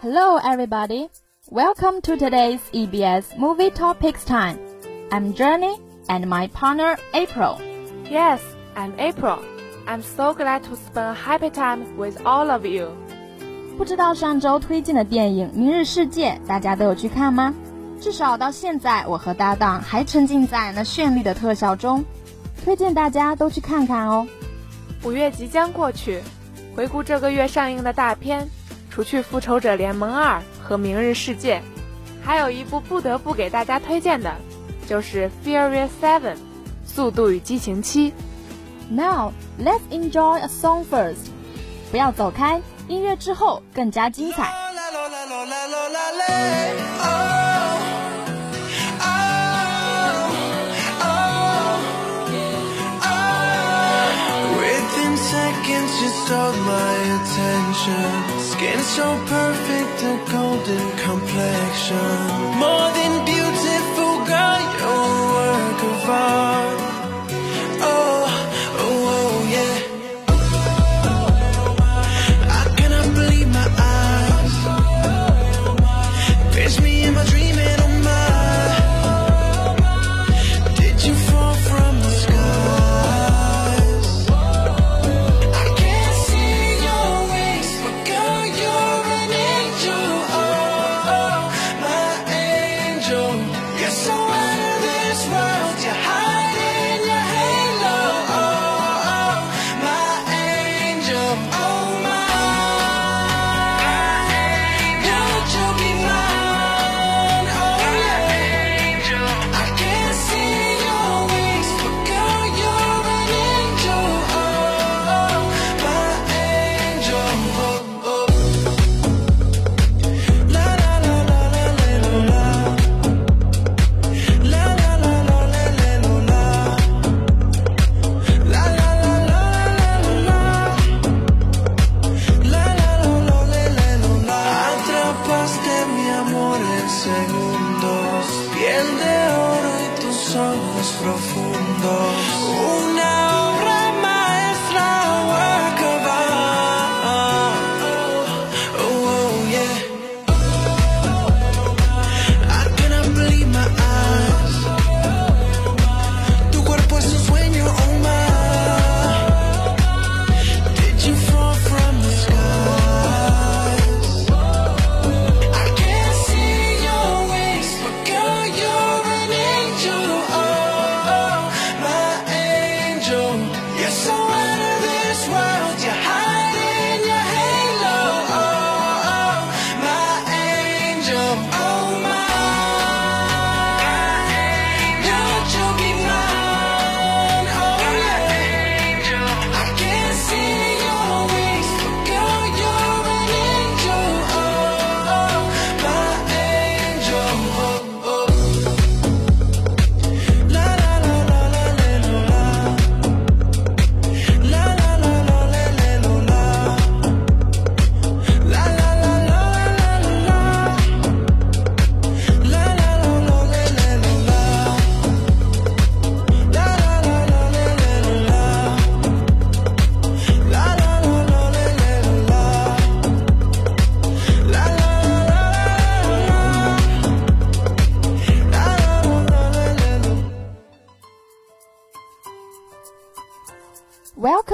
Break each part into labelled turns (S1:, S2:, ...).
S1: Hello, everybody. Welcome to today's EBS Movie Topics Time. I'm Journey and my partner April.
S2: Yes, I'm April. I'm so glad to spend a happy time with all of you.
S1: 不知道上周推荐的电影《明日世界》，大家都有去看吗？至少到现在，我和搭档还沉浸在那绚丽的特效中，推荐大家都去看看哦。
S2: 五月即将过去，回顾这个月上映的大片， 除去《复仇者联盟二》和《明日世界》，还有一部不得不给大家推荐的，就是《Furious Seven》速度与激情七。
S1: Now let's enjoy a song first。不要走开，音乐之后更加精彩。
S3: You stole my attention. Skin so perfect, a golden complexion. More than beautiful, girl, you're a work of art Atrapaste mi amor en segundos. Piel de oro y tus ojos profundos. Una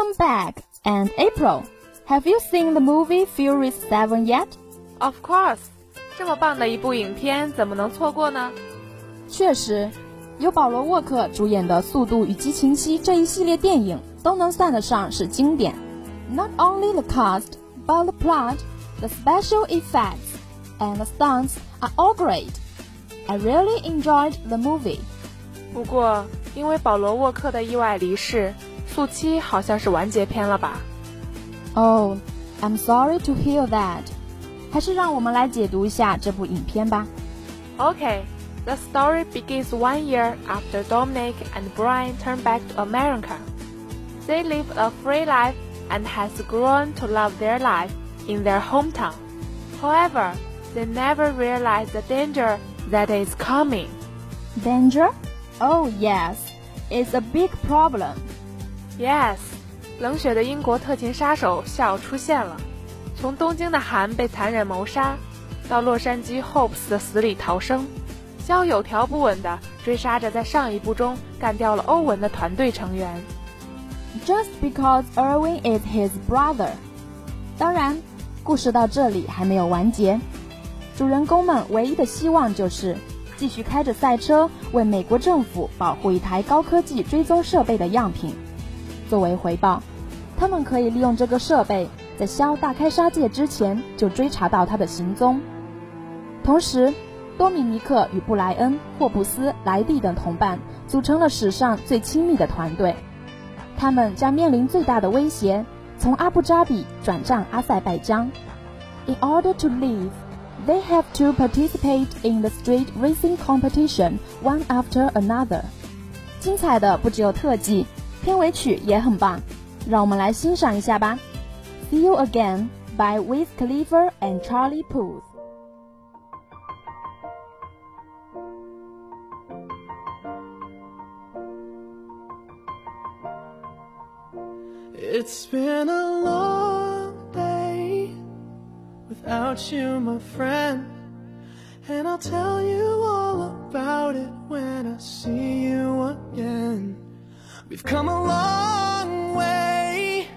S1: Welcome back. And April, have you seen the movie Furious Seven yet?
S2: Of course，这么棒的一部影片怎么能错过呢？
S1: 确实，由保罗沃克主演的《速度与激情七》这一系列电影都能算得上是经典。Not only the cast, but the plot, the special effects, and the stunts are all great. I really enjoyed the movie.
S2: 不过，因为保罗沃克的意外离世， 速七好像是完结篇了吧？
S1: Oh, I'm sorry to hear that. 还是让我们来解读一下这部影片吧。
S2: Okay, the story begins one year after Dominic and Brian turn back to America. They live a free life and has grown to love their life in their hometown. However, they never realize the danger that is coming.
S1: Danger? Oh yes, it's a big problem.
S2: Yes，冷血的英国特勤杀手笑出现了。从东京的韩被残忍谋杀，到洛杉矶 Hopes 的死里逃生，肖有条不紊地追杀着在上一部中干掉了欧文的团队成员。
S1: Just because Erwin is his brother。当然，故事到这里还没有完结。主人公们唯一的希望就是继续开着赛车，为美国政府保护一台高科技追踪设备的样品。作为回报，他们可以利用这个设备，在肖大开杀戒之前就追查到他的行踪。同时，多米尼克与布莱恩、霍布斯、莱蒂等同伴组成了史上最亲密的团队。他们将面临最大的威胁，从阿布扎比转战阿塞拜疆。In order to live, they have to participate in the street racing competition one after another. 精彩的不只有特技，片尾曲也很棒，让我们来欣赏一下吧。See you again by Wiz Khalifa and Charlie Puth.
S4: It's been a long day without you, my friend. And I'll tell you all about it when I see you again. We've come a long way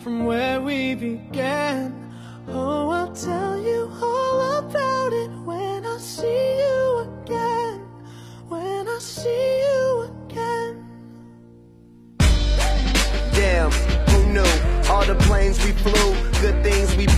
S4: from where we began. Oh, I'll tell you all about it when I see you again. When I see you again.
S5: Damn, who knew? All the planes we flew, good things we've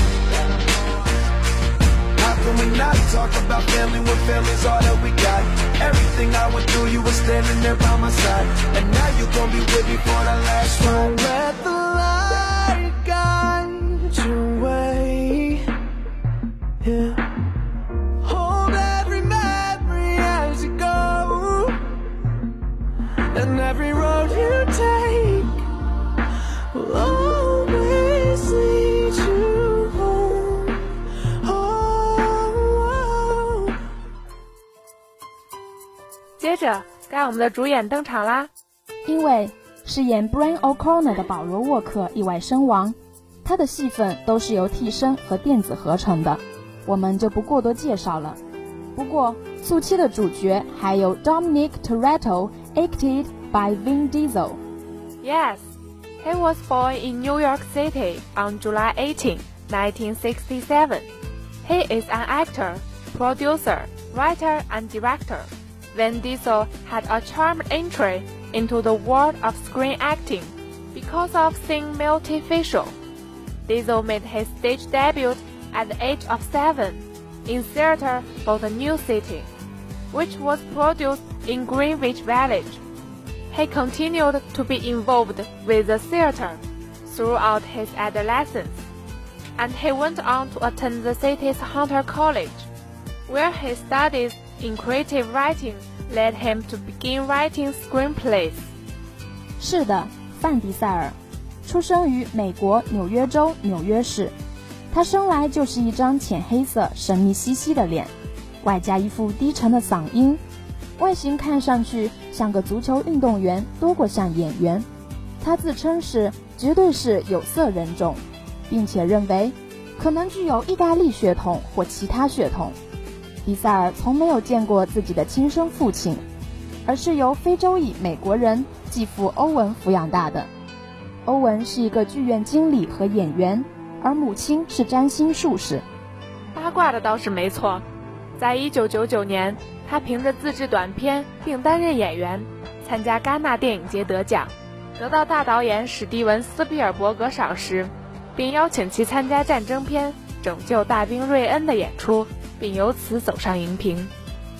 S4: Talk about family when family's all that we got? Everything I went through, you were standing there by my side. And now you gon' be with me for the last ride.
S2: 着，该我们的主演登场啦！
S1: 因为饰演 Brian O'Connor 的保罗沃克意外身亡，他的戏份都是由替身和电子合成的，我们就不过多介绍了。不过，速七的主角还有 Dominic Toretto，acted by Vin Diesel。
S2: Yes, he was born in New York City on July 18, 1967. He is an actor, producer, writer, and director. Vin Diesel had a charmed entry into the world of screen acting because of seeing multifacial. Diesel made his stage debut at the age of seven in Theatre for the New City, which was produced in Greenwich Village. He continued to be involved with the theater throughout his adolescence, and he went on to attend the city's Hunter College, where he studies in creative writing led him to begin writing screenplays.
S1: 是的，范迪塞尔，出生于美国纽约州纽约市。他生来就是一张浅黑色、神秘兮兮的脸，外加一副低沉的嗓音，外形看上去像个足球运动员多过像演员。他自称是绝对是有色人种，并且认为可能具有意大利血统或其他血统。迪塞尔从没有见过自己的亲生父亲，而是由非洲裔美国人继父欧文抚养大的。欧文是一个剧院经理和演员，而母亲是占星术士。
S2: 八卦的倒是没错，在一九九九年，他凭着自制短片并担任演员，参加戛纳电影节得奖。得到大导演史蒂文斯皮尔伯格赏识，并邀请其参加战争片《拯救大兵瑞恩》的演出，并由此走上荧屏。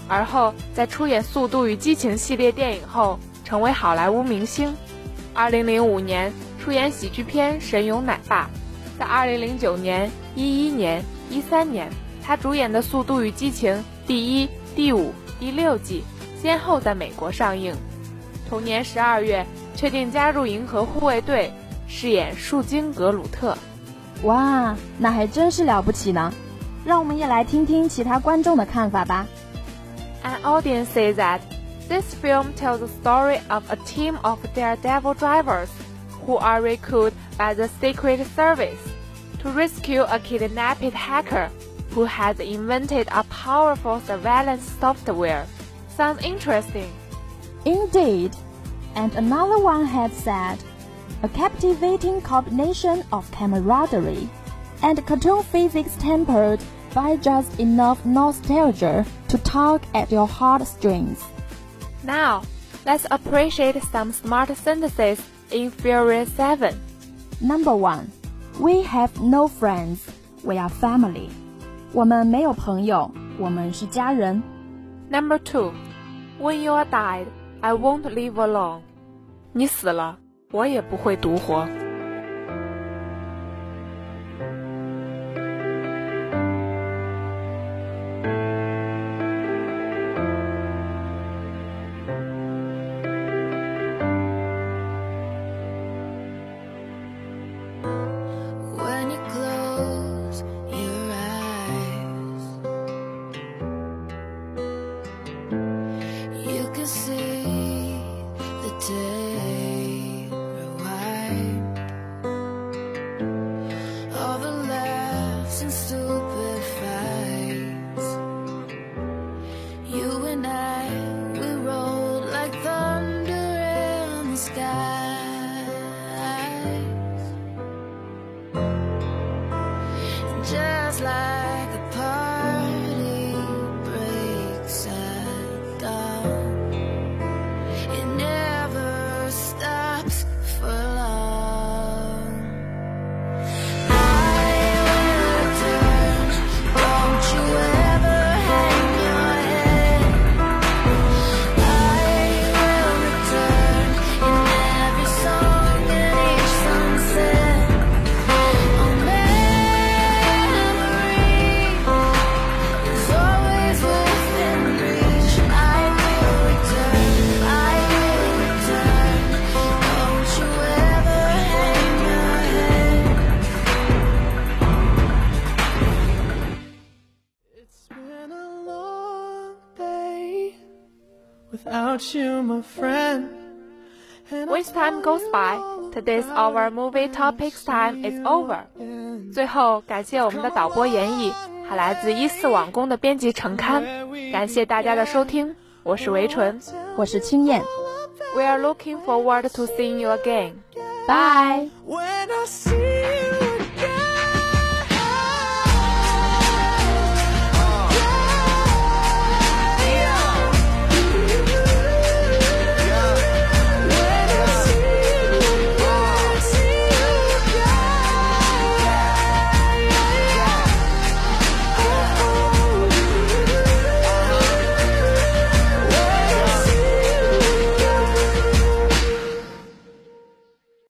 S2: 而后在出演《速度与激情》系列电影后，成为好莱坞明星。2005年出演喜剧片《神勇奶爸》。在2009年、11年、13年，他主演的《速度与激情》第一、第五、第六季先后在美国上映。同年12月。确定加入银河护卫队，饰演树精格鲁特。
S1: 哇，那还真是了不起呢！让我们也来听听其他观众的看法吧。
S2: An audience says that this film tells the story of a team of daredevil drivers who are recruited by the Secret Service to rescue a kidnapped hacker who has invented a powerful surveillance software. Sounds interesting.
S1: Indeed. And another one had said, a captivating combination of camaraderie and cartoon physics tempered by just enough nostalgia to tug at your heartstrings.
S2: Now, let's appreciate some smart sentences in Fury 7.
S1: Number 1. We have no friends. We are family. 我们没有朋友，我们是家人。
S2: Number 2. When you are died, I won't live alone. 你死了，我也不会独活。
S4: Without you, my friend.
S2: With time goes by, today's our movie topics time is over. 最后，感谢我们的导播严艺，还来自一四网工的编辑程刊。感谢大家的收听，我是维纯。
S1: 我是青燕
S2: ，We are looking forward to seeing you again.
S1: Bye.